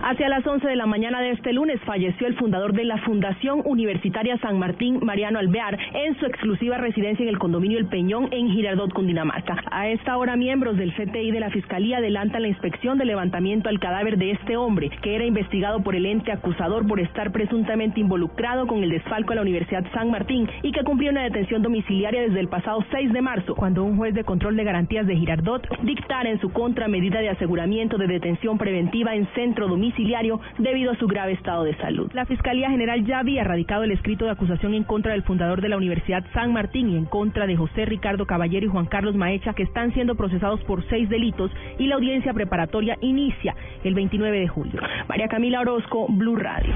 Hacia las 11 de la mañana de este lunes falleció el fundador de la Fundación Universitaria San Martín, Mariano Alvear, en su exclusiva residencia en el condominio El Peñón en Girardot, Cundinamarca. A esta hora, miembros del CTI de la Fiscalía adelantan la inspección de levantamiento al cadáver de este hombre, que era investigado por el ente acusador por estar presuntamente involucrado con el desfalco a la Universidad San Martín y que cumplió una detención domiciliaria desde el pasado 6 de marzo, cuando un juez de control de garantías de Girardot dictara en su contra medida de aseguramiento de detención preventiva en centro domiciliario debido a su grave estado de salud. La Fiscalía General ya había radicado el escrito de acusación en contra del fundador de la Universidad San Martín y en contra de José Ricardo Caballero y Juan Carlos Maecha, que están siendo procesados por seis delitos y la audiencia preparatoria inicia el 29 de julio. María Camila Orozco, Blue Radio.